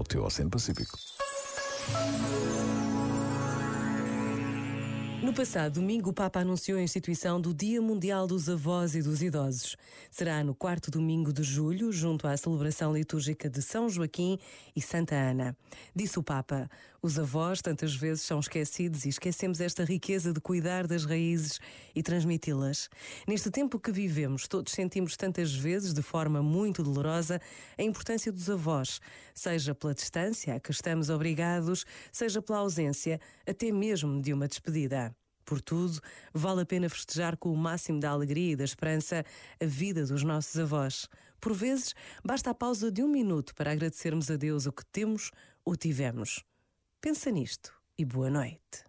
ao teu Oceano Pacífico. No passado domingo, o Papa anunciou a instituição do Dia Mundial dos Avós e dos Idosos. Será no quarto domingo de julho, junto à celebração litúrgica de São Joaquim e Santa Ana. Disse o Papa: os avós tantas vezes são esquecidos e esquecemos esta riqueza de cuidar das raízes e transmiti-las. Neste tempo que vivemos, todos sentimos tantas vezes, de forma muito dolorosa, a importância dos avós, seja pela distância a que estamos obrigados, seja pela ausência, até mesmo de uma despedida. Por tudo, vale a pena festejar com o máximo da alegria e da esperança a vida dos nossos avós. Por vezes, basta a pausa de um minuto para agradecermos a Deus o que temos ou tivemos. Pensa nisto e boa noite.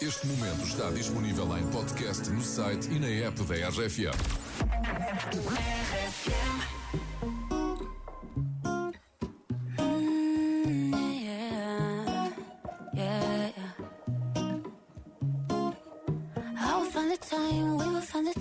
Este momento está disponível em podcast no site e na app da RFM.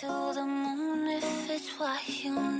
to the moon if it's what you